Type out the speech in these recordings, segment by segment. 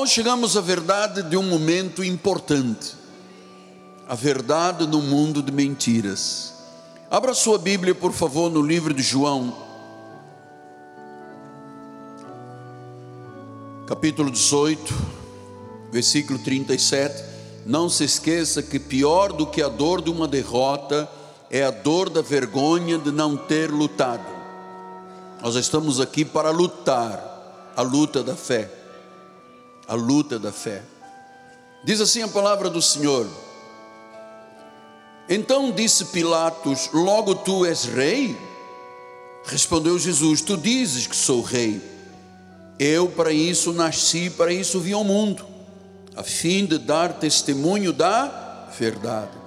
Irmãos, chegamos à verdade de um momento importante. A verdade no mundo de mentiras. Abra sua Bíblia, por favor, no livro de João, capítulo 18, versículo 37. Não se esqueça que pior do que a dor de uma derrota é a dor da vergonha de não ter lutado. Nós estamos aqui para lutar a luta da fé a luta da fé. Diz assim a palavra do Senhor. Então disse Pilatos: Logo tu és rei? Respondeu Jesus: Tu dizes que sou rei. Eu para isso nasci, para isso vim ao mundo, a fim de dar testemunho da verdade.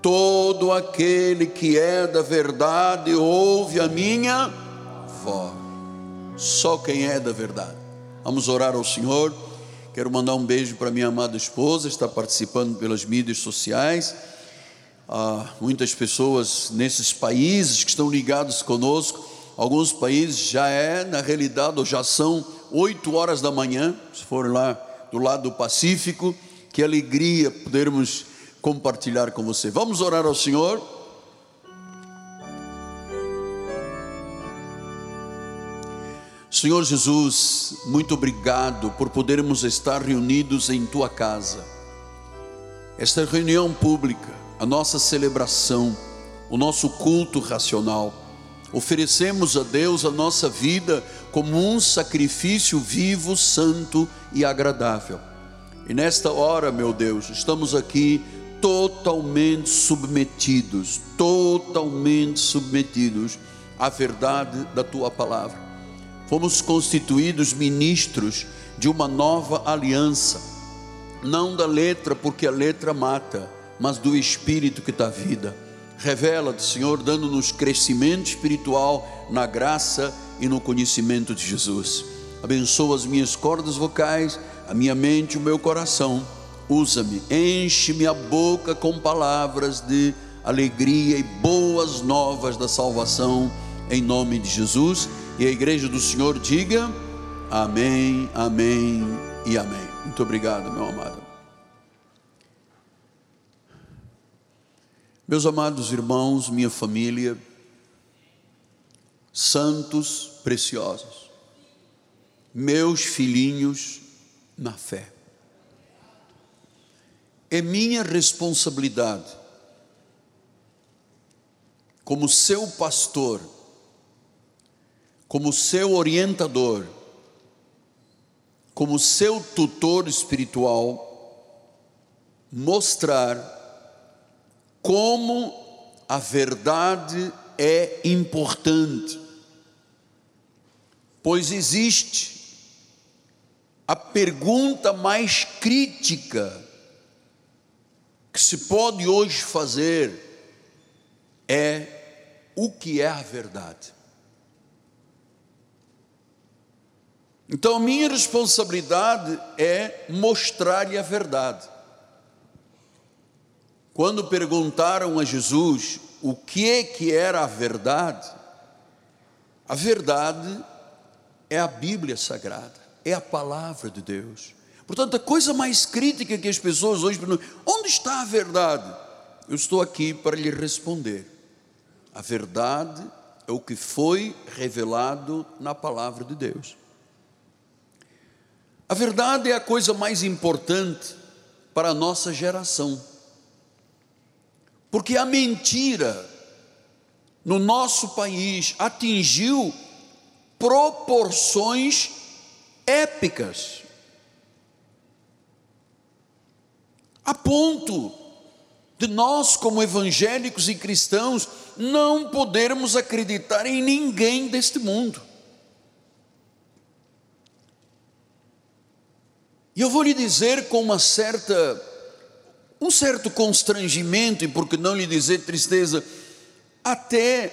Todo aquele que é da verdade ouve a minha voz. Só quem é da verdade. Vamos orar ao Senhor. Quero mandar um beijo para minha amada esposa, está participando pelas mídias sociais. Há muitas pessoas nesses países que estão ligados conosco. Alguns países já é, na realidade, ou já são 8 horas da manhã, se for lá do lado do Pacífico. Que alegria podermos compartilhar com você. Vamos orar ao Senhor. Senhor Jesus, muito obrigado por podermos estar reunidos em tua casa. Esta reunião pública, a nossa celebração, o nosso culto racional, oferecemos a Deus a nossa vida como um sacrifício vivo, santo e agradável. E nesta hora, meu Deus, estamos aqui totalmente submetidos, totalmente submetidos à verdade da tua palavra fomos constituídos ministros de uma nova aliança, não da letra, porque a letra mata, mas do Espírito que dá vida. Revela-te, Senhor, dando-nos crescimento espiritual na graça e no conhecimento de Jesus. Abençoa as minhas cordas vocais, a minha mente o meu coração. Usa-me, enche-me a boca com palavras de alegria e boas novas da salvação, em nome de Jesus e a igreja do Senhor diga amém, amém e amém. Muito obrigado, meu amado. Meus amados irmãos, minha família, santos preciosos, meus filhinhos na fé. É minha responsabilidade, como seu pastor, como seu orientador, como seu tutor espiritual, mostrar como a verdade é importante, pois existe a pergunta mais crítica que se pode hoje fazer é: o que é a verdade? Então, minha responsabilidade é mostrar-lhe a verdade. Quando perguntaram a Jesus o que é que era a verdade, a verdade é a Bíblia Sagrada, é a palavra de Deus. Portanto, a coisa mais crítica que as pessoas hoje perguntam: onde está a verdade? Eu estou aqui para lhe responder. A verdade é o que foi revelado na palavra de Deus. A verdade é a coisa mais importante para a nossa geração. Porque a mentira no nosso país atingiu proporções épicas. A ponto de nós, como evangélicos e cristãos, não podermos acreditar em ninguém deste mundo. E eu vou lhe dizer com uma certa, um certo constrangimento, e por que não lhe dizer tristeza, até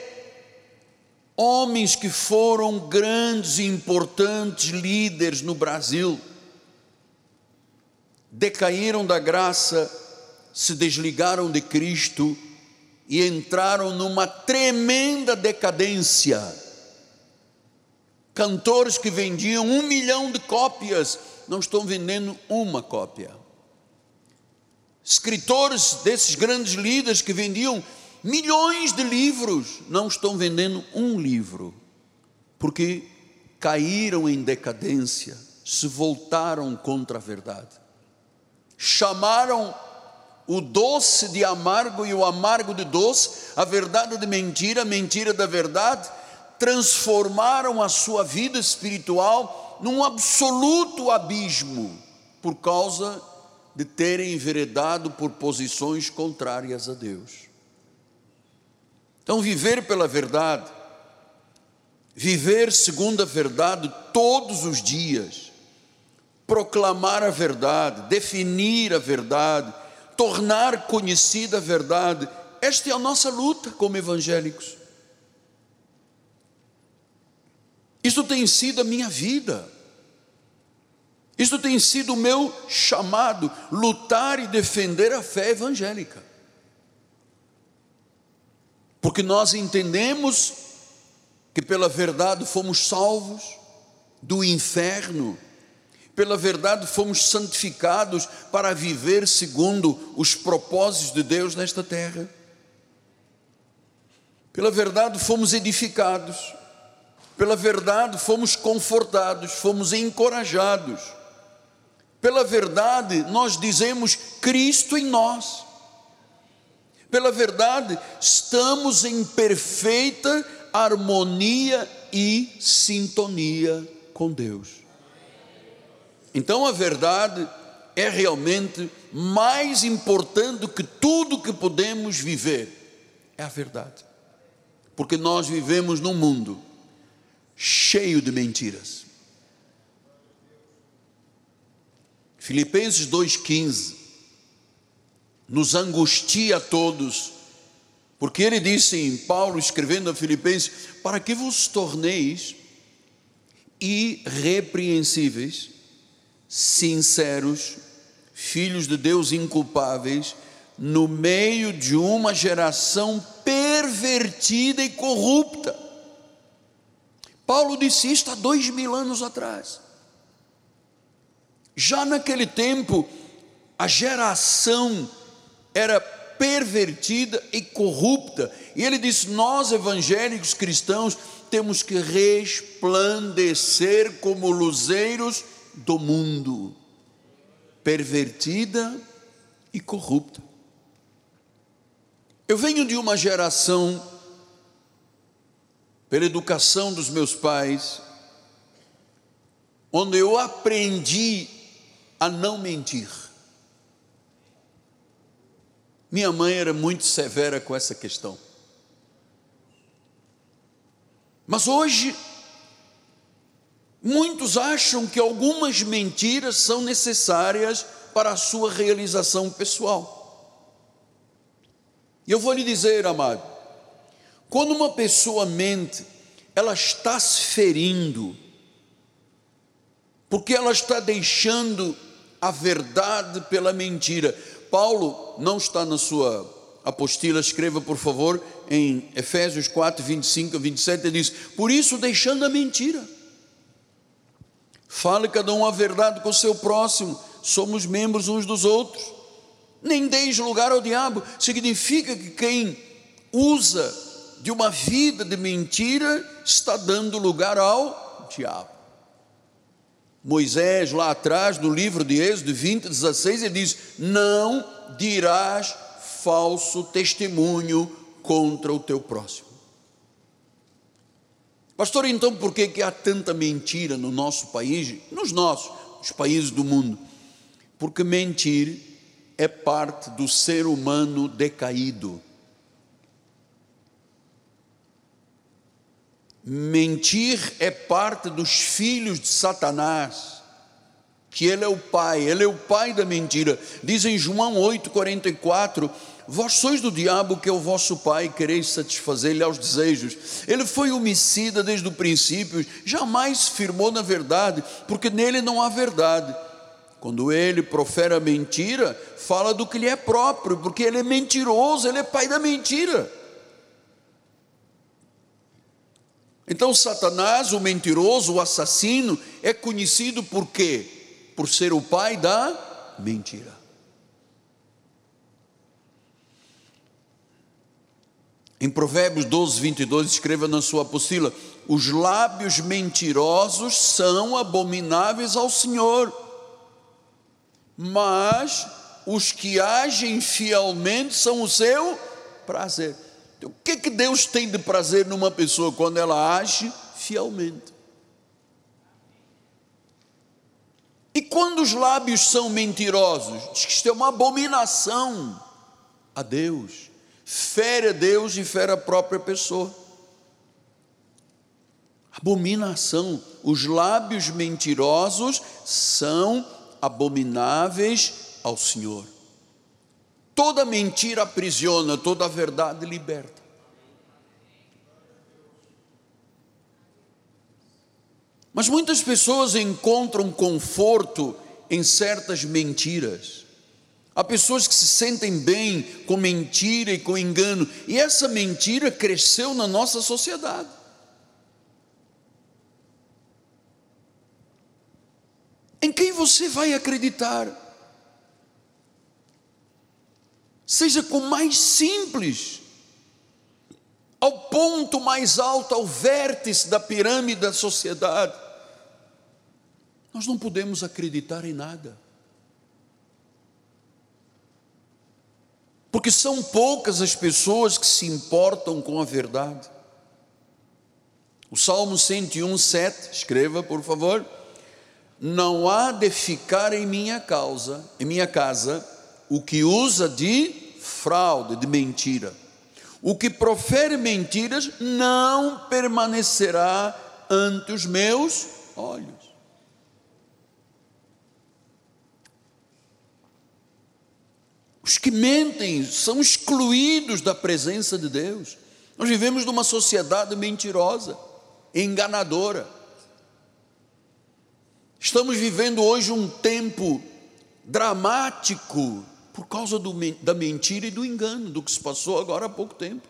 homens que foram grandes e importantes líderes no Brasil, decaíram da graça, se desligaram de Cristo e entraram numa tremenda decadência. Cantores que vendiam um milhão de cópias não estão vendendo uma cópia. Escritores desses grandes líderes que vendiam milhões de livros não estão vendendo um livro, porque caíram em decadência, se voltaram contra a verdade. Chamaram o doce de amargo e o amargo de doce, a verdade de mentira, a mentira da verdade, transformaram a sua vida espiritual num absoluto abismo, por causa de terem enveredado por posições contrárias a Deus. Então, viver pela verdade, viver segundo a verdade todos os dias, proclamar a verdade, definir a verdade, tornar conhecida a verdade, esta é a nossa luta como evangélicos. Isso tem sido a minha vida. Isso tem sido o meu chamado, lutar e defender a fé evangélica. Porque nós entendemos que pela verdade fomos salvos do inferno, pela verdade fomos santificados para viver segundo os propósitos de Deus nesta terra. Pela verdade fomos edificados, pela verdade fomos confortados, fomos encorajados. Pela verdade nós dizemos Cristo em nós. Pela verdade estamos em perfeita harmonia e sintonia com Deus. Então a verdade é realmente mais importante do que tudo que podemos viver. É a verdade. Porque nós vivemos num mundo cheio de mentiras. Filipenses 2,15 nos angustia a todos, porque ele disse em Paulo, escrevendo a Filipenses: Para que vos torneis irrepreensíveis, sinceros, filhos de Deus inculpáveis, no meio de uma geração pervertida e corrupta Paulo disse isto há dois mil anos atrás. Já naquele tempo, a geração era pervertida e corrupta, e ele disse: Nós evangélicos cristãos temos que resplandecer como luzeiros do mundo, pervertida e corrupta. Eu venho de uma geração pela educação dos meus pais, onde eu aprendi a não mentir. Minha mãe era muito severa com essa questão. Mas hoje, muitos acham que algumas mentiras são necessárias para a sua realização pessoal. E eu vou lhe dizer, amado, quando uma pessoa mente, ela está se ferindo, porque ela está deixando a verdade pela mentira. Paulo não está na sua apostila, escreva por favor em Efésios 4, 25 a 27, ele diz: Por isso, deixando a mentira, fale cada um a verdade com o seu próximo, somos membros uns dos outros, nem deis lugar ao diabo, significa que quem usa de uma vida de mentira está dando lugar ao diabo. Moisés, lá atrás, no livro de Êxodo 20, 16, ele diz: Não dirás falso testemunho contra o teu próximo. Pastor, então por que, que há tanta mentira no nosso país, nos nossos, os países do mundo? Porque mentir é parte do ser humano decaído. Mentir é parte dos filhos de Satanás, que ele é o pai, ele é o pai da mentira. Diz em João 8,44: Vós sois do diabo que é o vosso pai, quereis satisfazer-lhe aos desejos. Ele foi homicida desde o princípio, jamais firmou na verdade, porque nele não há verdade. Quando ele profere a mentira, fala do que lhe é próprio, porque ele é mentiroso, ele é pai da mentira. Então, Satanás, o mentiroso, o assassino, é conhecido por quê? Por ser o pai da mentira. Em Provérbios 12, 22, escreva na sua apostila: os lábios mentirosos são abomináveis ao Senhor, mas os que agem fielmente são o seu prazer. Então, o que, que Deus tem de prazer numa pessoa quando ela age fielmente? E quando os lábios são mentirosos, diz que isto é uma abominação a Deus fere a Deus e fere a própria pessoa. Abominação, os lábios mentirosos são abomináveis ao Senhor. Toda mentira aprisiona, toda verdade liberta. Mas muitas pessoas encontram conforto em certas mentiras. Há pessoas que se sentem bem com mentira e com engano, e essa mentira cresceu na nossa sociedade. Em quem você vai acreditar? Seja com mais simples, ao ponto mais alto, ao vértice da pirâmide da sociedade. Nós não podemos acreditar em nada. porque são poucas as pessoas que se importam com a verdade. O Salmo 101, 7, escreva por favor. Não há de ficar em minha causa, em minha casa, o que usa de fraude, de mentira. O que profere mentiras não permanecerá ante os meus olhos. Os que mentem são excluídos da presença de Deus. Nós vivemos numa sociedade mentirosa, enganadora. Estamos vivendo hoje um tempo dramático por causa do, da mentira e do engano, do que se passou agora há pouco tempo.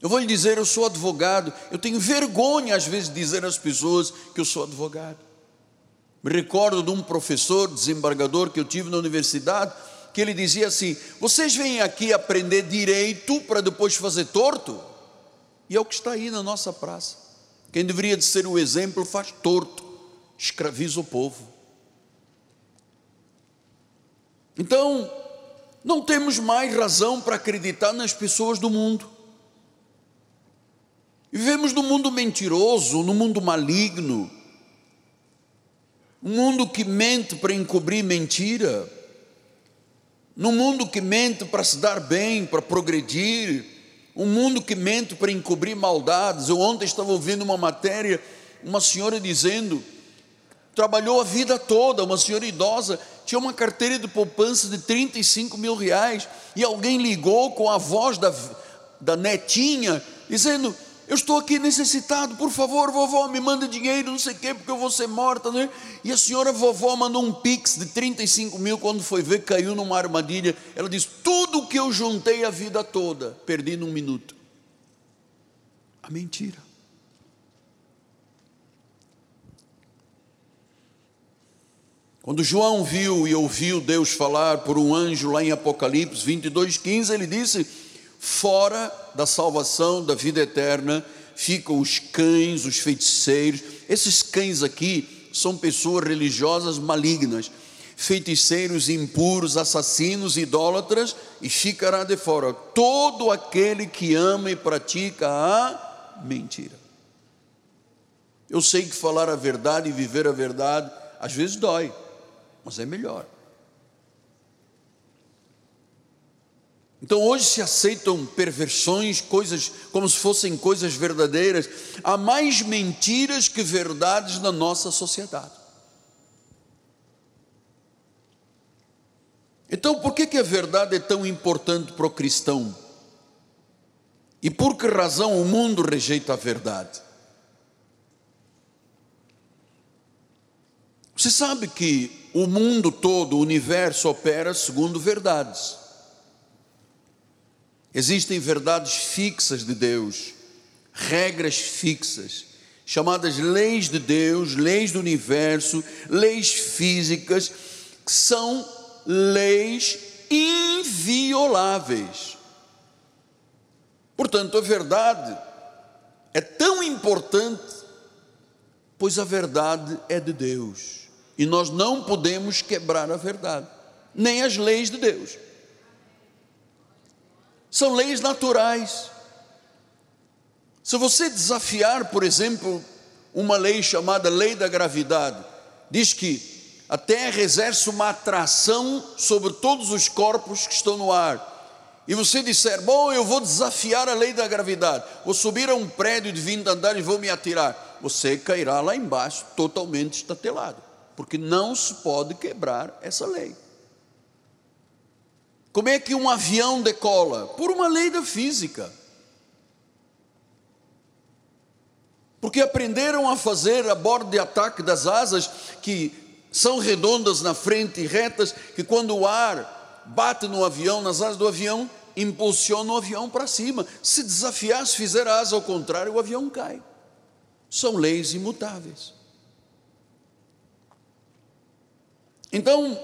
Eu vou lhe dizer, eu sou advogado, eu tenho vergonha às vezes de dizer às pessoas que eu sou advogado. Me recordo de um professor, desembargador que eu tive na universidade, que ele dizia assim: Vocês vêm aqui aprender direito para depois fazer torto? E é o que está aí na nossa praça. Quem deveria de ser o exemplo faz torto, escraviza o povo. Então, não temos mais razão para acreditar nas pessoas do mundo. Vivemos num mundo mentiroso, num mundo maligno, um mundo que mente para encobrir mentira, num mundo que mente para se dar bem, para progredir, um mundo que mente para encobrir maldades. Eu ontem estava ouvindo uma matéria, uma senhora dizendo, trabalhou a vida toda, uma senhora idosa, tinha uma carteira de poupança de 35 mil reais, e alguém ligou com a voz da, da netinha, dizendo: eu estou aqui necessitado, por favor, vovó, me manda dinheiro, não sei o quê, porque eu vou ser morta, né? E a senhora vovó mandou um pix de 35 mil, quando foi ver, caiu numa armadilha. Ela disse: Tudo que eu juntei a vida toda, perdi num minuto. A mentira. Quando João viu e ouviu Deus falar por um anjo lá em Apocalipse 22, 15, ele disse Fora da salvação, da vida eterna, ficam os cães, os feiticeiros. Esses cães aqui são pessoas religiosas malignas, feiticeiros impuros, assassinos, idólatras, e ficará de fora todo aquele que ama e pratica a mentira. Eu sei que falar a verdade e viver a verdade às vezes dói, mas é melhor. Então hoje se aceitam perversões, coisas como se fossem coisas verdadeiras. Há mais mentiras que verdades na nossa sociedade. Então por que, que a verdade é tão importante para o cristão? E por que razão o mundo rejeita a verdade? Você sabe que o mundo todo, o universo opera segundo verdades. Existem verdades fixas de Deus, regras fixas, chamadas leis de Deus, leis do universo, leis físicas, que são leis invioláveis. Portanto, a verdade é tão importante, pois a verdade é de Deus. E nós não podemos quebrar a verdade, nem as leis de Deus. São leis naturais. Se você desafiar, por exemplo, uma lei chamada lei da gravidade, diz que a Terra exerce uma atração sobre todos os corpos que estão no ar. E você disser, bom, eu vou desafiar a lei da gravidade, vou subir a um prédio de 20 andares e vou me atirar. Você cairá lá embaixo totalmente estatelado, porque não se pode quebrar essa lei. Como é que um avião decola? Por uma lei da física. porque aprenderam a fazer a bordo de ataque das asas que são redondas na frente e retas, que quando o ar bate no avião, nas asas do avião, impulsiona o avião para cima. Se desafiar, se fizer a asa ao contrário, o avião cai. São leis imutáveis. Então,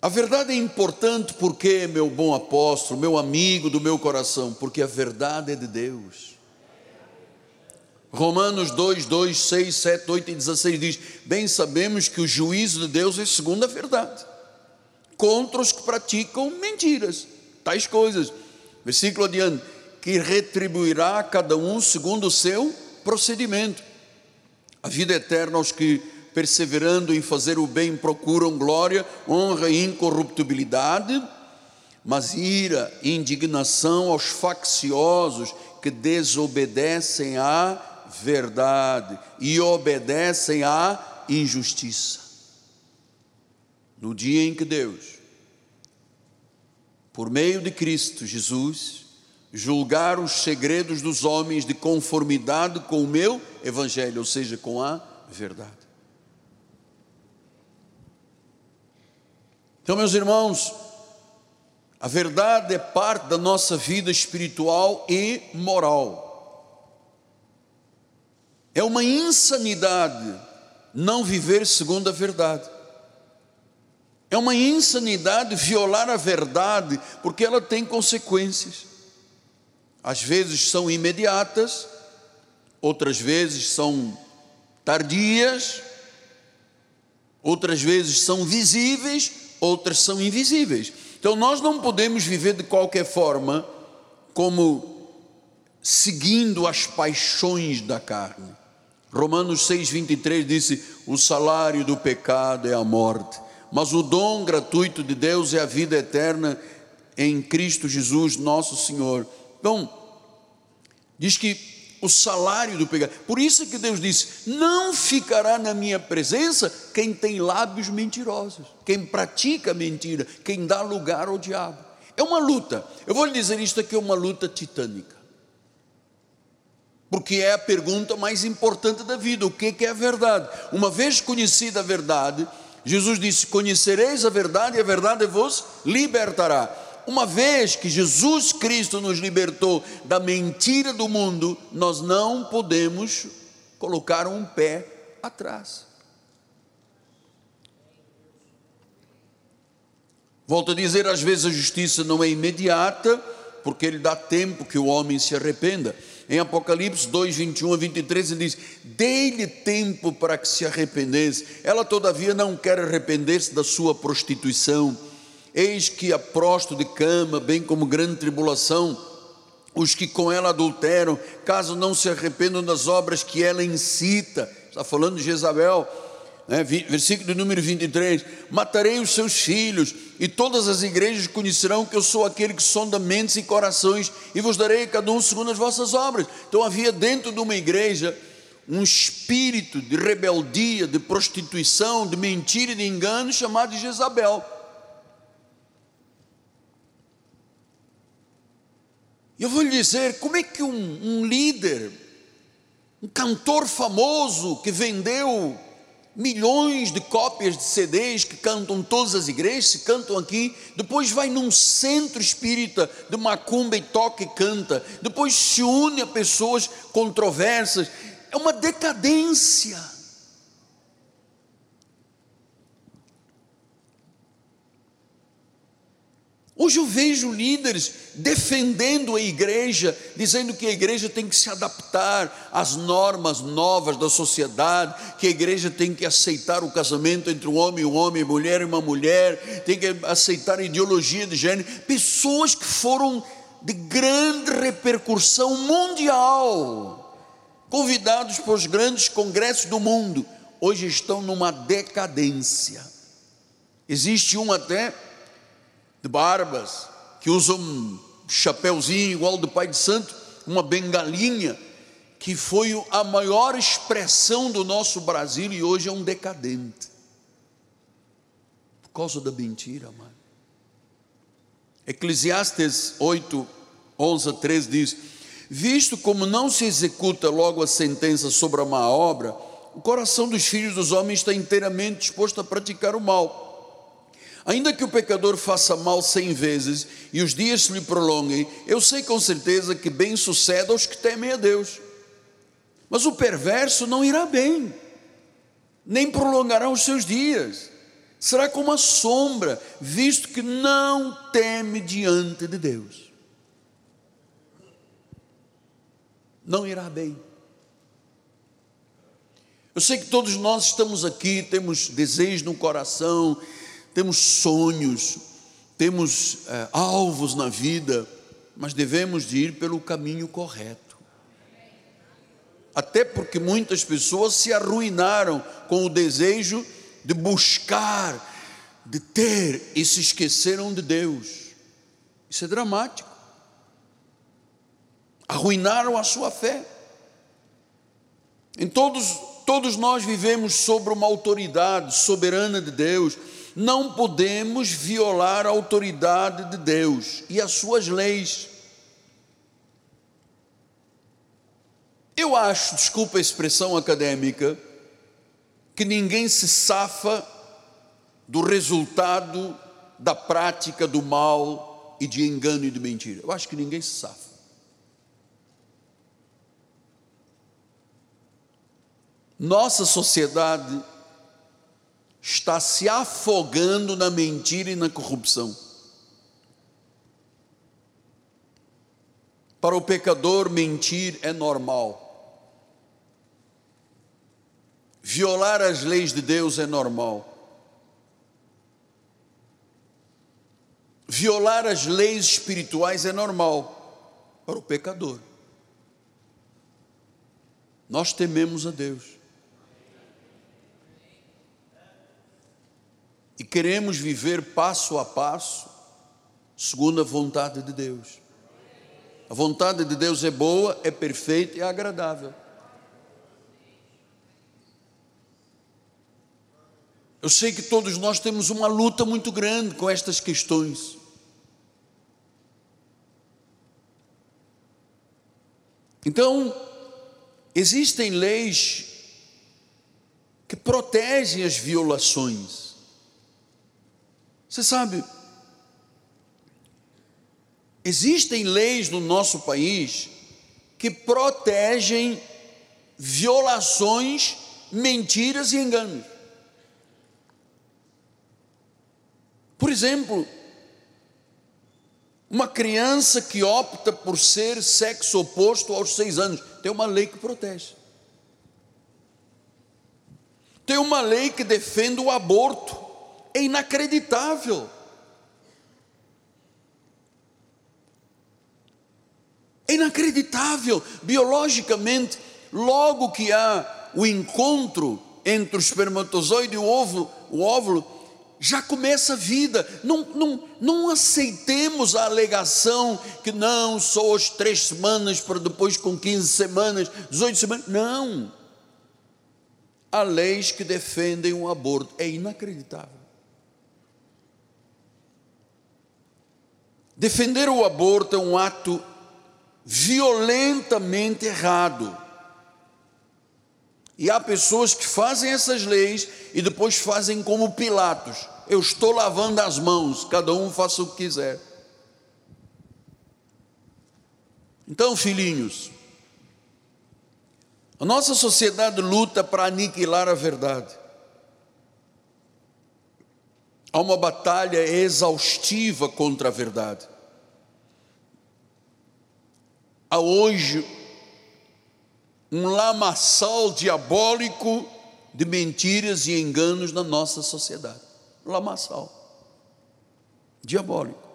a verdade é importante porque, meu bom apóstolo, meu amigo do meu coração, porque a verdade é de Deus. Romanos 2, 2, 6, 7, 8 e 16 diz: Bem sabemos que o juízo de Deus é segundo a verdade, contra os que praticam mentiras, tais coisas. Versículo adiante: Que retribuirá a cada um segundo o seu procedimento. A vida eterna aos que, perseverando em fazer o bem, procuram glória, honra e incorruptibilidade, mas ira e indignação aos facciosos que desobedecem a verdade e obedecem à injustiça. No dia em que Deus, por meio de Cristo Jesus, julgar os segredos dos homens de conformidade com o meu evangelho, ou seja, com a verdade. Então, meus irmãos, a verdade é parte da nossa vida espiritual e moral. É uma insanidade não viver segundo a verdade. É uma insanidade violar a verdade, porque ela tem consequências. Às vezes são imediatas, outras vezes são tardias, outras vezes são visíveis, outras são invisíveis. Então nós não podemos viver de qualquer forma como seguindo as paixões da carne. Romanos 6,23 disse: O salário do pecado é a morte, mas o dom gratuito de Deus é a vida eterna em Cristo Jesus, nosso Senhor. Então, diz que o salário do pecado, por isso que Deus disse: Não ficará na minha presença quem tem lábios mentirosos, quem pratica mentira, quem dá lugar ao diabo. É uma luta, eu vou lhe dizer isto aqui: é uma luta titânica porque é a pergunta mais importante da vida: o que é a verdade? Uma vez conhecida a verdade, Jesus disse: Conhecereis a verdade e a verdade vos libertará. Uma vez que Jesus Cristo nos libertou da mentira do mundo, nós não podemos colocar um pé atrás. Volto a dizer: às vezes a justiça não é imediata, porque ele dá tempo que o homem se arrependa. Em Apocalipse 2, 21 a 23, ele diz: Dei-lhe tempo para que se arrependesse. Ela, todavia, não quer arrepender-se da sua prostituição. Eis que a prosto de cama, bem como grande tribulação, os que com ela adulteram, caso não se arrependam das obras que ela incita. Está falando de Jezabel né, versículo número 23: Matarei os seus filhos, e todas as igrejas conhecerão que eu sou aquele que sonda mentes e corações, e vos darei cada um segundo as vossas obras. Então havia dentro de uma igreja um espírito de rebeldia, de prostituição, de mentira e de engano chamado de Jezabel. Eu vou lhe dizer, como é que um, um líder, um cantor famoso que vendeu milhões de cópias de CDs que cantam todas as igrejas, se cantam aqui, depois vai num centro espírita de macumba e toca e canta, depois se une a pessoas controversas, é uma decadência. Hoje eu vejo líderes defendendo a igreja, dizendo que a igreja tem que se adaptar às normas novas da sociedade, que a igreja tem que aceitar o casamento entre um homem e um homem, mulher e uma mulher, tem que aceitar a ideologia de gênero. Pessoas que foram de grande repercussão mundial, convidados para os grandes congressos do mundo, hoje estão numa decadência. Existe um até de barbas, que usa um chapéuzinho igual do Pai de Santo, uma bengalinha, que foi a maior expressão do nosso Brasil e hoje é um decadente. Por causa da mentira, mano. Eclesiastes 8, 11 a 13 diz: Visto como não se executa logo a sentença sobre a má obra, o coração dos filhos dos homens está inteiramente disposto a praticar o mal. Ainda que o pecador faça mal cem vezes e os dias se lhe prolonguem, eu sei com certeza que bem sucede aos que temem a Deus. Mas o perverso não irá bem, nem prolongará os seus dias. Será como a sombra, visto que não teme diante de Deus. Não irá bem. Eu sei que todos nós estamos aqui, temos desejos no coração, temos sonhos, temos é, alvos na vida, mas devemos de ir pelo caminho correto. Até porque muitas pessoas se arruinaram com o desejo de buscar, de ter e se esqueceram de Deus. Isso é dramático. Arruinaram a sua fé. Em todos, todos nós vivemos sobre uma autoridade soberana de Deus não podemos violar a autoridade de Deus e as suas leis. Eu acho, desculpa a expressão acadêmica, que ninguém se safa do resultado da prática do mal e de engano e de mentira. Eu acho que ninguém se safa. Nossa sociedade está se afogando na mentira e na corrupção. Para o pecador, mentir é normal. Violar as leis de Deus é normal. Violar as leis espirituais é normal para o pecador. Nós tememos a Deus. E queremos viver passo a passo, segundo a vontade de Deus. A vontade de Deus é boa, é perfeita e é agradável. Eu sei que todos nós temos uma luta muito grande com estas questões. Então, existem leis que protegem as violações. Você sabe, existem leis no nosso país que protegem violações, mentiras e enganos. Por exemplo, uma criança que opta por ser sexo oposto aos seis anos, tem uma lei que protege. Tem uma lei que defende o aborto é inacreditável. É inacreditável. Biologicamente, logo que há o encontro entre o espermatozoide e o óvulo, o óvulo já começa a vida. Não, não, não aceitemos a alegação que não, só as três semanas para depois com 15 semanas, 18 semanas. Não. Há leis que defendem o aborto. É inacreditável. Defender o aborto é um ato violentamente errado. E há pessoas que fazem essas leis e depois fazem como Pilatos: eu estou lavando as mãos, cada um faça o que quiser. Então, filhinhos, A nossa sociedade luta para aniquilar a verdade. Há uma batalha exaustiva contra a verdade. Há hoje um lamaçal diabólico de mentiras e enganos na nossa sociedade. Lamaçal. Diabólico.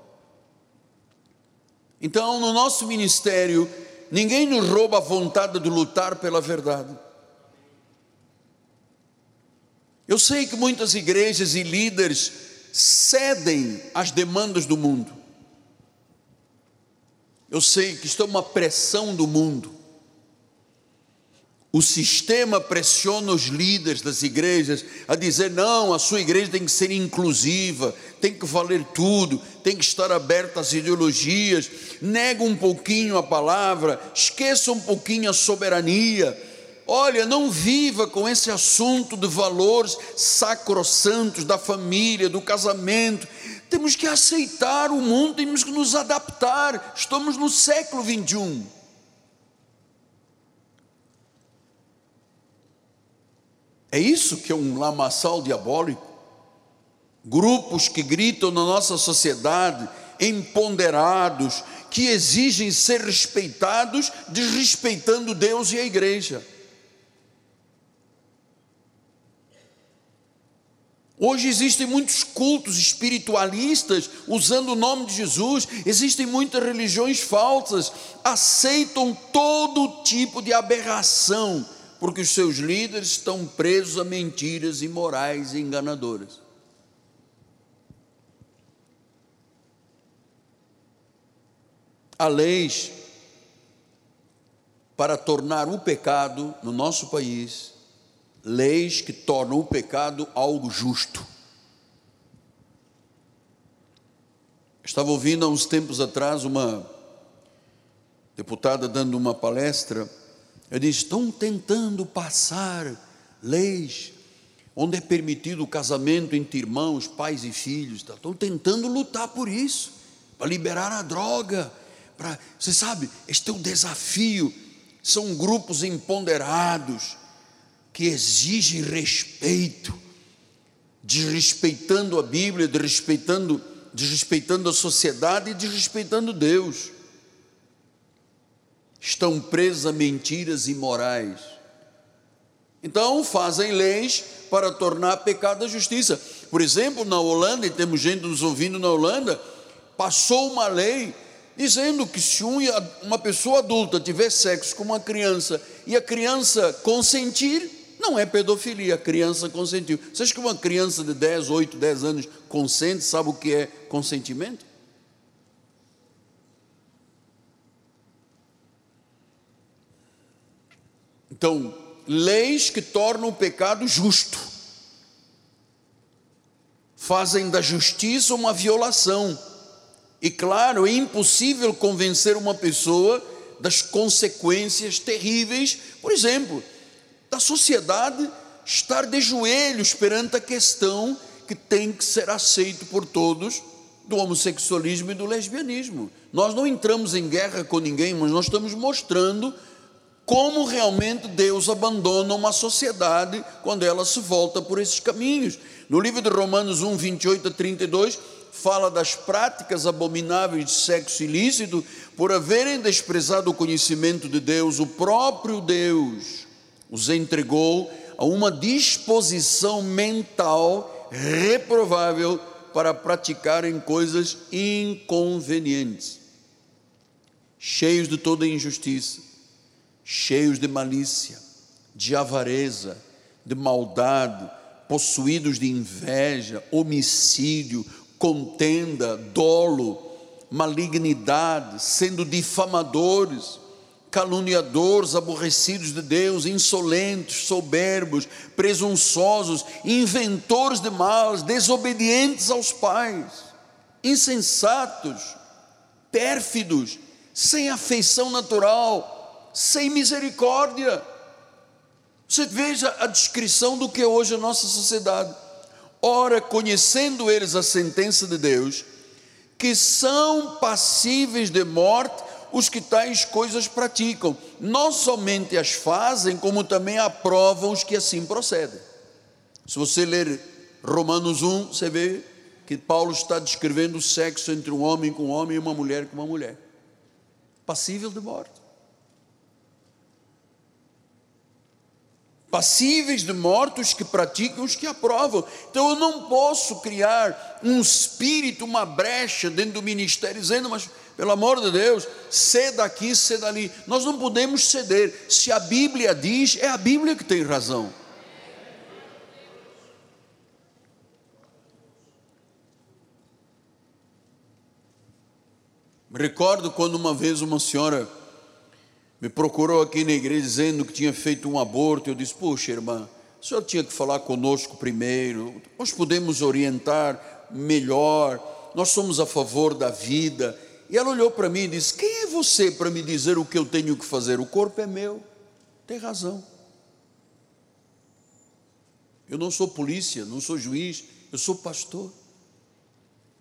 Então, no nosso ministério, ninguém nos rouba a vontade de lutar pela verdade. Eu sei que muitas igrejas e líderes cedem às demandas do mundo. Eu sei que isto é uma pressão do mundo. O sistema pressiona os líderes das igrejas a dizer: não, a sua igreja tem que ser inclusiva, tem que valer tudo, tem que estar aberta às ideologias, nega um pouquinho a palavra, esqueça um pouquinho a soberania. Olha, não viva com esse assunto de valores sacrossantos da família, do casamento. Temos que aceitar o mundo, temos que nos adaptar. Estamos no século 21. É isso que é um lamaçal diabólico? Grupos que gritam na nossa sociedade, empoderados, que exigem ser respeitados, desrespeitando Deus e a igreja. Hoje existem muitos cultos espiritualistas usando o nome de Jesus, existem muitas religiões falsas, aceitam todo tipo de aberração porque os seus líderes estão presos a mentiras imorais e enganadoras. Há leis para tornar o pecado no nosso país, leis que tornam o pecado algo justo. Estava ouvindo há uns tempos atrás uma deputada dando uma palestra eles estão tentando passar leis onde é permitido o casamento entre irmãos, pais e filhos. Tá? Estão tentando lutar por isso, para liberar a droga. Para, você sabe, este é o desafio. São grupos empoderados que exigem respeito, desrespeitando a Bíblia, desrespeitando, desrespeitando a sociedade e desrespeitando Deus estão presos a mentiras imorais. Então fazem leis para tornar pecado a justiça. Por exemplo, na Holanda, e temos gente nos ouvindo na Holanda, passou uma lei dizendo que se uma pessoa adulta tiver sexo com uma criança e a criança consentir, não é pedofilia, a criança consentiu. Você acha que uma criança de 10, 8, 10 anos consente, sabe o que é consentimento? Então, leis que tornam o pecado justo, fazem da justiça uma violação. E claro, é impossível convencer uma pessoa das consequências terríveis, por exemplo, da sociedade estar de joelhos perante a questão que tem que ser aceito por todos do homossexualismo e do lesbianismo. Nós não entramos em guerra com ninguém, mas nós estamos mostrando como realmente Deus abandona uma sociedade quando ela se volta por esses caminhos. No livro de Romanos 1, 28 a 32, fala das práticas abomináveis de sexo ilícito, por haverem desprezado o conhecimento de Deus, o próprio Deus os entregou a uma disposição mental reprovável para praticarem coisas inconvenientes, cheios de toda injustiça cheios de malícia, de avareza, de maldade, possuídos de inveja, homicídio, contenda, dolo, malignidade, sendo difamadores, caluniadores, aborrecidos de Deus, insolentes, soberbos, presunçosos, inventores de males, desobedientes aos pais, insensatos, pérfidos, sem afeição natural, sem misericórdia. Você veja a descrição do que é hoje a nossa sociedade. Ora, conhecendo eles a sentença de Deus, que são passíveis de morte, os que tais coisas praticam. Não somente as fazem, como também aprovam os que assim procedem. Se você ler Romanos 1, você vê que Paulo está descrevendo o sexo entre um homem com um homem e uma mulher com uma mulher. Passível de morte. passíveis de mortos que praticam os que aprovam. Então eu não posso criar um espírito, uma brecha dentro do ministério, dizendo, mas pelo amor de Deus, ceda aqui, ceda ali. Nós não podemos ceder. Se a Bíblia diz, é a Bíblia que tem razão. Me recordo quando uma vez uma senhora me procurou aqui na igreja dizendo que tinha feito um aborto. Eu disse: Puxa, irmã, o senhor tinha que falar conosco primeiro. Nós podemos orientar melhor. Nós somos a favor da vida. E ela olhou para mim e disse: Quem é você para me dizer o que eu tenho que fazer? O corpo é meu. Tem razão. Eu não sou polícia, não sou juiz, eu sou pastor.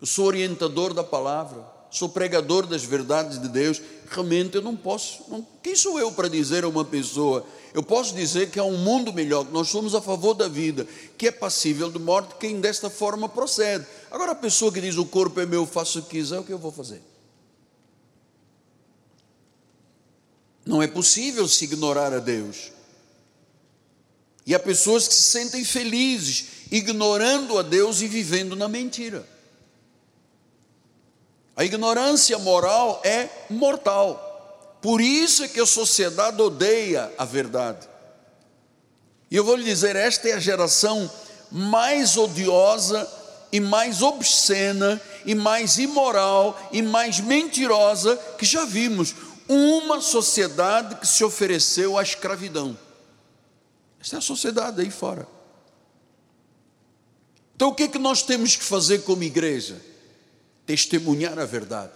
Eu sou orientador da palavra sou pregador das verdades de Deus, realmente eu não posso. Não, quem sou eu para dizer a uma pessoa? Eu posso dizer que há um mundo melhor, que nós somos a favor da vida, que é passível de morte quem desta forma procede. Agora, a pessoa que diz o corpo é meu, faço o que quiser, o que eu vou fazer? Não é possível se ignorar a Deus. E há pessoas que se sentem felizes ignorando a Deus e vivendo na mentira. A ignorância moral é mortal. Por isso é que a sociedade odeia a verdade. E eu vou lhe dizer: esta é a geração mais odiosa e mais obscena e mais imoral e mais mentirosa que já vimos. Uma sociedade que se ofereceu à escravidão. Esta é a sociedade aí fora. Então o que é que nós temos que fazer como igreja? testemunhar a verdade.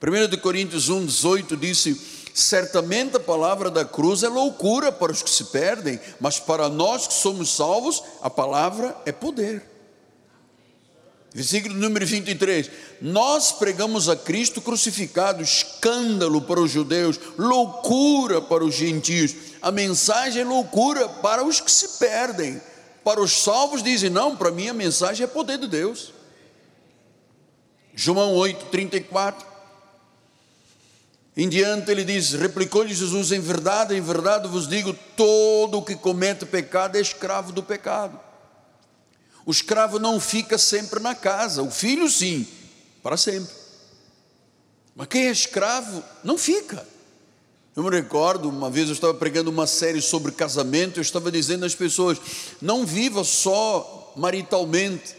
1 Coríntios 1, 18 disse: Certamente a palavra da cruz é loucura para os que se perdem, mas para nós que somos salvos, a palavra é poder. Versículo número 23: Nós pregamos a Cristo crucificado, escândalo para os judeus, loucura para os gentios. A mensagem é loucura para os que se perdem. Para os salvos, dizem: Não, para mim a mensagem é poder de Deus. João 8, 34. Em diante ele diz: replicou-lhe Jesus, em verdade, em verdade vos digo: todo o que comete pecado é escravo do pecado. O escravo não fica sempre na casa, o filho sim, para sempre. Mas quem é escravo não fica. Eu me recordo, uma vez eu estava pregando uma série sobre casamento, eu estava dizendo às pessoas: não viva só maritalmente,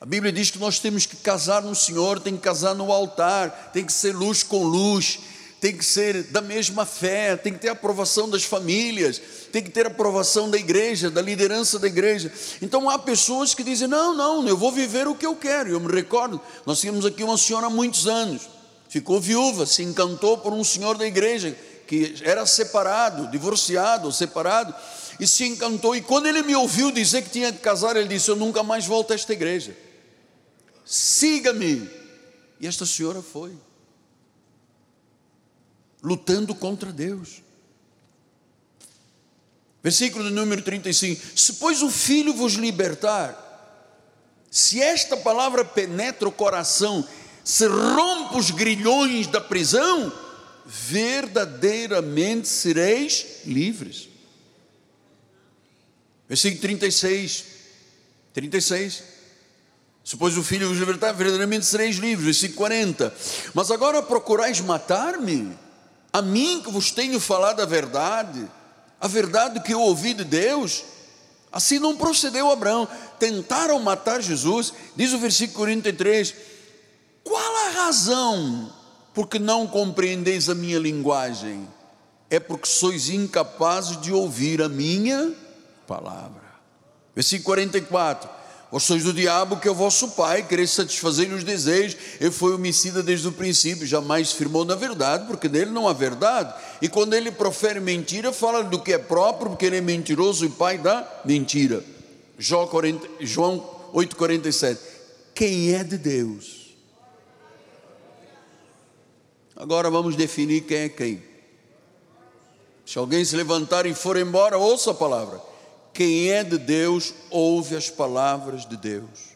a Bíblia diz que nós temos que casar no Senhor, tem que casar no altar, tem que ser luz com luz, tem que ser da mesma fé, tem que ter aprovação das famílias, tem que ter aprovação da igreja, da liderança da igreja. Então há pessoas que dizem: não, não, eu vou viver o que eu quero. Eu me recordo, nós tínhamos aqui uma senhora há muitos anos, ficou viúva, se encantou por um senhor da igreja que era separado, divorciado, separado, e se encantou. E quando ele me ouviu dizer que tinha que casar, ele disse: Eu nunca mais volto a esta igreja siga-me. E esta senhora foi, lutando contra Deus. Versículo número 35: Se, pois, o Filho vos libertar, se esta palavra penetra o coração, se rompe os grilhões da prisão, verdadeiramente sereis livres. Versículo 36. 36. Se pois o Filho vos libertar, verdadeiramente sereis livres. Versículo 40. Mas agora procurais matar-me, a mim que vos tenho falado a verdade, a verdade que eu ouvi de Deus. Assim não procedeu Abraão. Tentaram matar Jesus, diz o versículo 43. Qual a razão porque não compreendeis a minha linguagem? É porque sois incapazes de ouvir a minha palavra. Versículo 44 Vós sois do diabo que é o vosso pai, quereis satisfazer os desejos. Ele foi homicida desde o princípio, jamais firmou na verdade, porque nele não há verdade. E quando ele profere mentira, fala do que é próprio, porque ele é mentiroso e pai da mentira. João 8,47. Quem é de Deus? Agora vamos definir quem é quem. Se alguém se levantar e for embora, ouça a palavra. Quem é de Deus, ouve as palavras de Deus.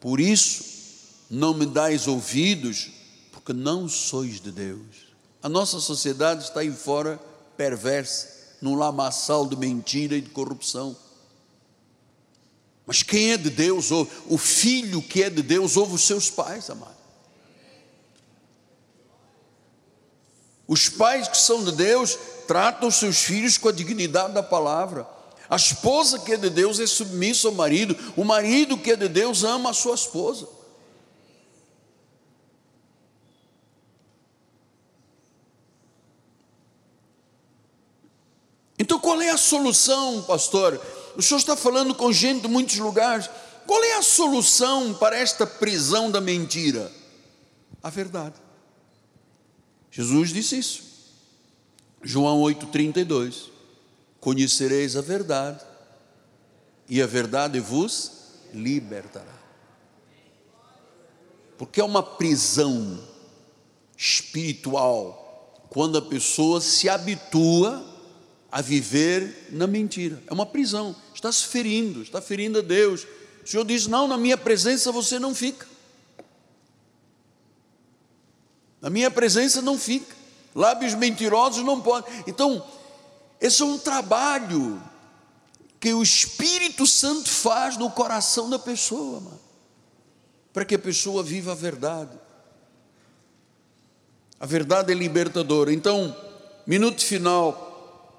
Por isso, não me dais ouvidos, porque não sois de Deus. A nossa sociedade está aí fora perversa, num lamaçal de mentira e de corrupção. Mas quem é de Deus, ouve, o filho que é de Deus, ouve os seus pais, amado. Os pais que são de Deus tratam seus filhos com a dignidade da palavra. A esposa que é de Deus é submissa ao marido. O marido que é de Deus ama a sua esposa. Então qual é a solução, pastor? O senhor está falando com gente de muitos lugares. Qual é a solução para esta prisão da mentira? A verdade. Jesus disse isso. João 8,32. Conhecereis a verdade, e a verdade vos libertará. Porque é uma prisão espiritual quando a pessoa se habitua a viver na mentira. É uma prisão, está se ferindo, está ferindo a Deus. O Senhor diz: Não, na minha presença você não fica. Na minha presença não fica. Lábios mentirosos não podem. Então, esse é um trabalho que o Espírito Santo faz no coração da pessoa, mano, para que a pessoa viva a verdade. A verdade é libertadora. Então, minuto final.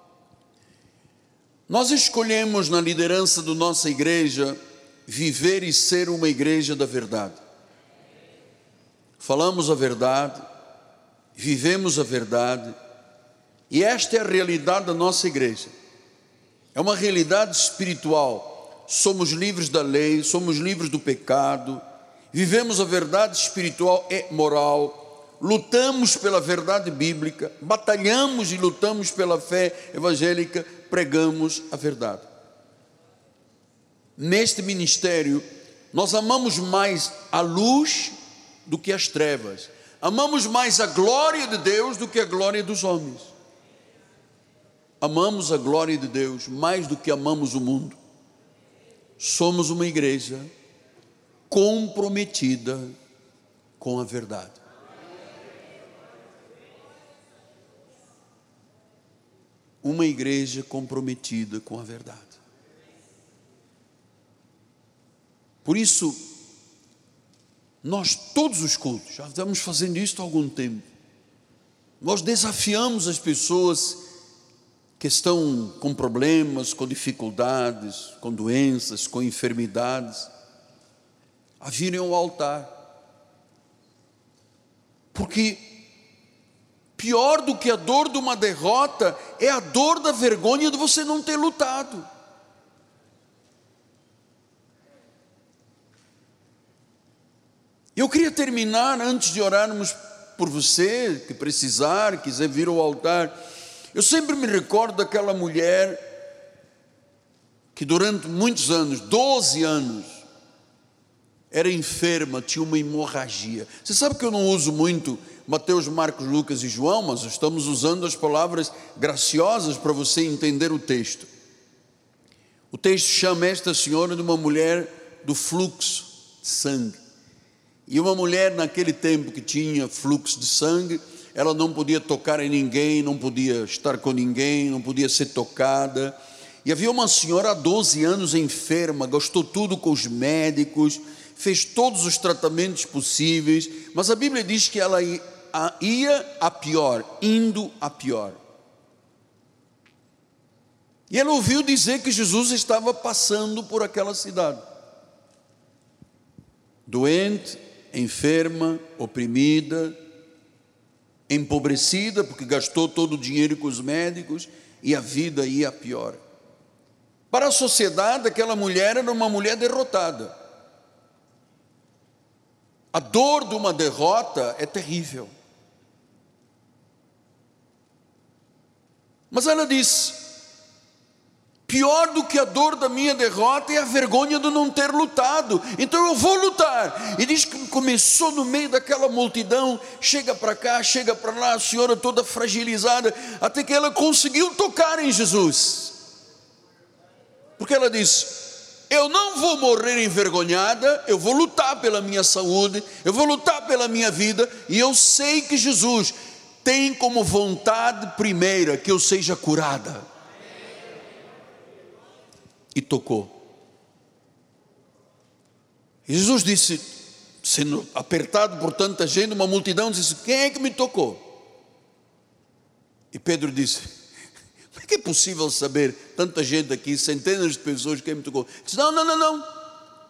Nós escolhemos na liderança da nossa igreja viver e ser uma igreja da verdade. Falamos a verdade, vivemos a verdade, e esta é a realidade da nossa igreja. É uma realidade espiritual. Somos livres da lei, somos livres do pecado, vivemos a verdade espiritual e moral, lutamos pela verdade bíblica, batalhamos e lutamos pela fé evangélica, pregamos a verdade. Neste ministério, nós amamos mais a luz do que as trevas Amamos mais a glória de Deus do que a glória dos homens. Amamos a glória de Deus mais do que amamos o mundo. Somos uma igreja comprometida com a verdade. Uma igreja comprometida com a verdade. Por isso, nós, todos os cultos, já estamos fazendo isso há algum tempo. Nós desafiamos as pessoas que estão com problemas, com dificuldades, com doenças, com enfermidades, a virem ao altar. Porque pior do que a dor de uma derrota é a dor da vergonha de você não ter lutado. Eu queria terminar antes de orarmos por você que precisar, quiser vir ao altar. Eu sempre me recordo daquela mulher que durante muitos anos, 12 anos, era enferma, tinha uma hemorragia. Você sabe que eu não uso muito Mateus, Marcos, Lucas e João, mas estamos usando as palavras graciosas para você entender o texto. O texto chama esta senhora de uma mulher do fluxo de sangue. E uma mulher naquele tempo que tinha fluxo de sangue, ela não podia tocar em ninguém, não podia estar com ninguém, não podia ser tocada. E havia uma senhora há 12 anos enferma, gastou tudo com os médicos, fez todos os tratamentos possíveis, mas a Bíblia diz que ela ia a pior, indo a pior. E ela ouviu dizer que Jesus estava passando por aquela cidade. Doente, enferma, oprimida, empobrecida, porque gastou todo o dinheiro com os médicos e a vida ia pior. Para a sociedade, aquela mulher era uma mulher derrotada. A dor de uma derrota é terrível. Mas ela diz: Pior do que a dor da minha derrota é a vergonha de não ter lutado. Então eu vou lutar. E diz que começou no meio daquela multidão, chega para cá, chega para lá, a senhora toda fragilizada, até que ela conseguiu tocar em Jesus. Porque ela disse: Eu não vou morrer envergonhada, eu vou lutar pela minha saúde, eu vou lutar pela minha vida, e eu sei que Jesus tem como vontade primeira que eu seja curada e tocou. Jesus disse, sendo apertado por tanta gente, uma multidão, disse: Quem é que me tocou? E Pedro disse: Como é que é possível saber tanta gente aqui, centenas de pessoas, quem me tocou? Ele disse: Não, não, não, não.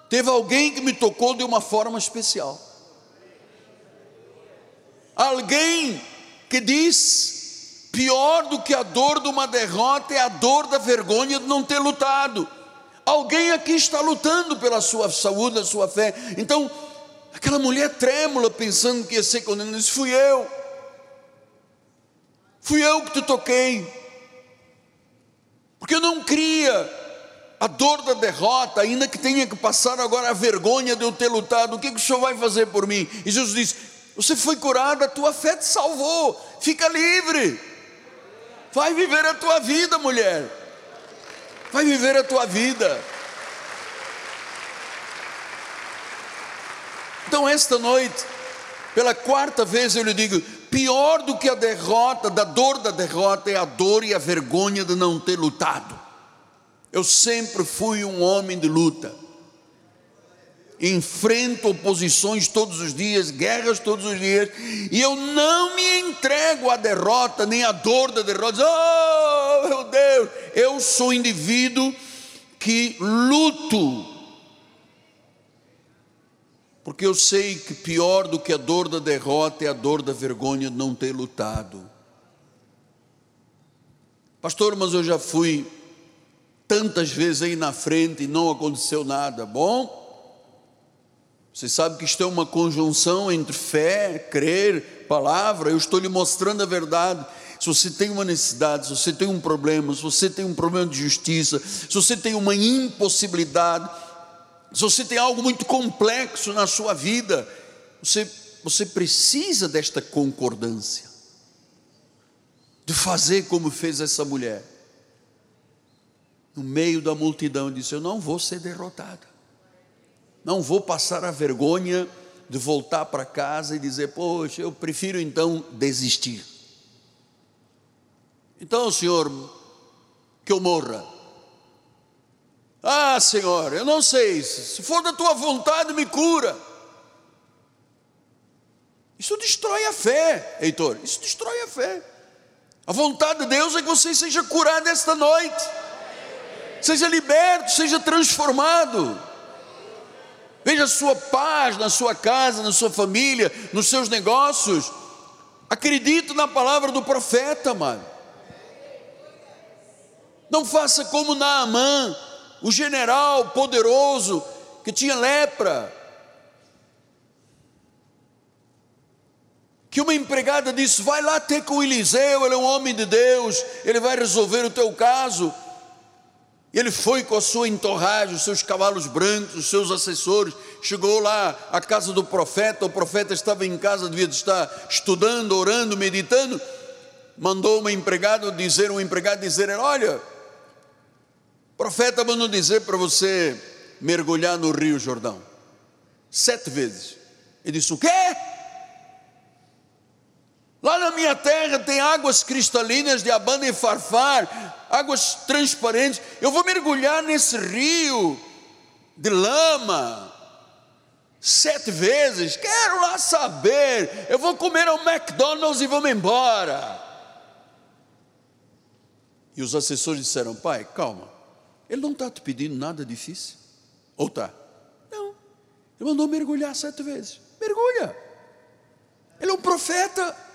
Teve alguém que me tocou de uma forma especial. Alguém que diz pior do que a dor de uma derrota é a dor da vergonha de não ter lutado. Alguém aqui está lutando pela sua saúde, a sua fé. Então, aquela mulher trêmula, pensando que ia ser condenada, disse: Fui eu. Fui eu que te toquei. Porque eu não queria a dor da derrota, ainda que tenha que passar agora a vergonha de eu ter lutado. O que, que o Senhor vai fazer por mim? E Jesus disse: Você foi curado, a tua fé te salvou. Fica livre. Vai viver a tua vida, mulher. Vai viver a tua vida. Então, esta noite, pela quarta vez eu lhe digo: pior do que a derrota, da dor da derrota, é a dor e a vergonha de não ter lutado. Eu sempre fui um homem de luta enfrento oposições todos os dias, guerras todos os dias, e eu não me entrego à derrota, nem à dor da derrota. Oh, meu Deus, eu sou indivíduo que luto, porque eu sei que pior do que a dor da derrota é a dor da vergonha de não ter lutado. Pastor, mas eu já fui tantas vezes aí na frente e não aconteceu nada. Bom, você sabe que isto é uma conjunção entre fé, crer, palavra. Eu estou lhe mostrando a verdade. Se você tem uma necessidade, se você tem um problema, se você tem um problema de justiça, se você tem uma impossibilidade, se você tem algo muito complexo na sua vida, você, você precisa desta concordância, de fazer como fez essa mulher. No meio da multidão, disse: Eu não vou ser derrotada não vou passar a vergonha de voltar para casa e dizer, poxa, eu prefiro então desistir. Então, Senhor, que eu morra. Ah, Senhor, eu não sei, se for da tua vontade, me cura. Isso destrói a fé, Heitor, isso destrói a fé. A vontade de Deus é que você seja curado esta noite, seja liberto, seja transformado. Veja a sua paz na sua casa, na sua família, nos seus negócios. Acredite na palavra do profeta, mano. Não faça como Naamã, o general poderoso que tinha lepra. Que uma empregada disse: Vai lá ter com Eliseu, ele é um homem de Deus, ele vai resolver o teu caso. Ele foi com a sua entorragem, os seus cavalos brancos, os seus assessores, chegou lá à casa do profeta, o profeta estava em casa, devia estar estudando, orando, meditando, mandou uma empregada dizer, um empregado dizer, olha, o profeta mandou dizer para você mergulhar no rio Jordão, sete vezes, ele disse, o quê? Lá na minha terra tem águas cristalinas de Abana e Farfar, águas transparentes. Eu vou mergulhar nesse rio de lama sete vezes. Quero lá saber. Eu vou comer ao McDonald's e vou-me embora. E os assessores disseram: Pai, calma. Ele não está te pedindo nada difícil. Ou está? Não. Ele mandou mergulhar sete vezes. Mergulha. Ele é um profeta.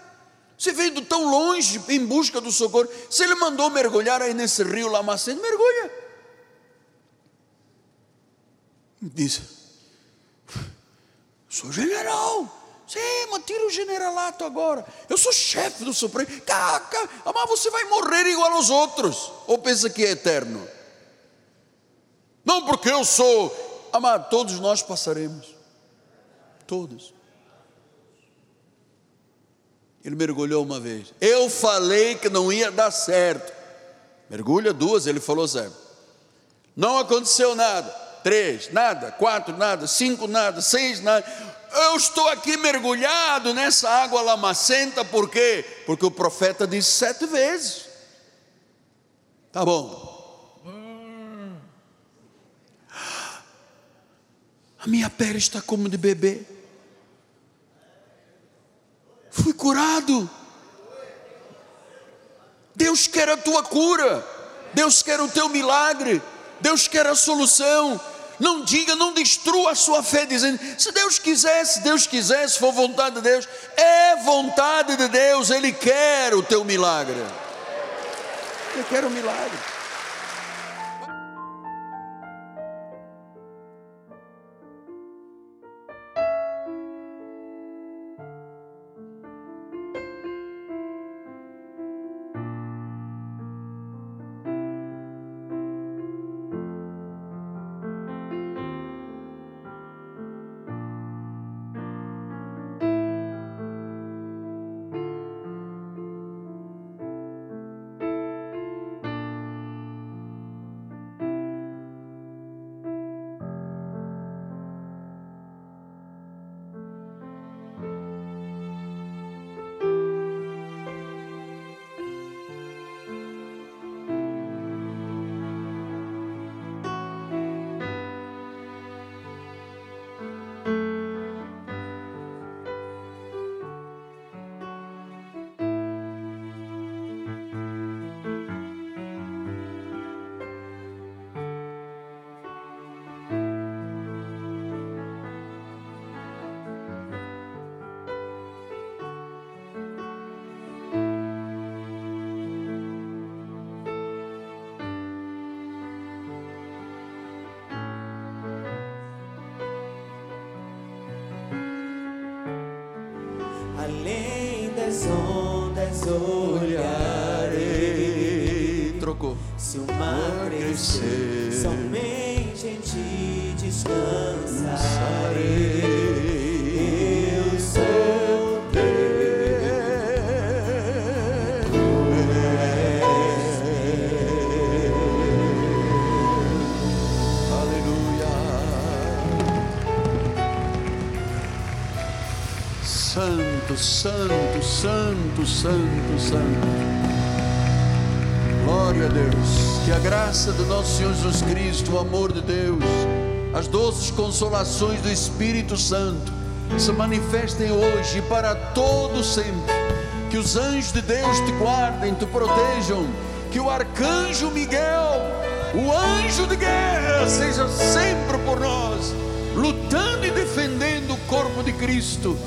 Você veio de tão longe em busca do socorro. Se ele mandou mergulhar aí nesse rio Lamaceno, mergulha. Diz, sou general. Sim, mas tira o generalato agora. Eu sou chefe do Supremo. Caca, mas você vai morrer igual aos outros. Ou pensa que é eterno? Não porque eu sou. Amado, todos nós passaremos. Todos. Ele mergulhou uma vez. Eu falei que não ia dar certo. Mergulha duas, ele falou certo. Não aconteceu nada. Três, nada. Quatro, nada. Cinco, nada. Seis, nada. Eu estou aqui mergulhado nessa água lamacenta, por quê? Porque o profeta disse sete vezes. Tá bom. A minha pele está como de bebê. Fui curado. Deus quer a tua cura. Deus quer o teu milagre. Deus quer a solução. Não diga, não destrua a sua fé, dizendo: se Deus quiser, se Deus quiser, se for vontade de Deus, é vontade de Deus, Ele quer o teu milagre. Ele quer o milagre. Além das ondas olharei. Trocou. Se o mar crescer, somente em ti descansarei. Santo, santo, santo, santo. Glória a Deus. Que a graça do nosso Senhor Jesus Cristo, o amor de Deus, as doces consolações do Espírito Santo se manifestem hoje e para todo sempre. Que os anjos de Deus te guardem, te protejam. Que o arcanjo Miguel, o anjo de guerra, seja sempre por nós, lutando e defendendo o corpo de Cristo,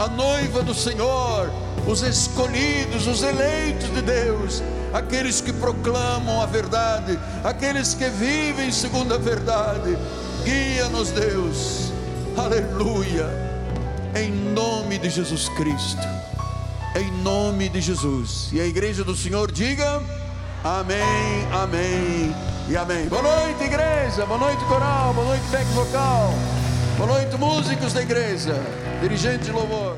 a noiva do Senhor, os escolhidos, os eleitos de Deus, aqueles que proclamam a verdade, aqueles que vivem segundo a verdade. Guia-nos, Deus. Aleluia. Em nome de Jesus Cristo. Em nome de Jesus. E a igreja do Senhor diga: Amém, amém e amém. Boa noite, igreja. Boa noite, coral. Boa noite, back vocal. Boa noite, músicos da igreja. Dirigente de louvor.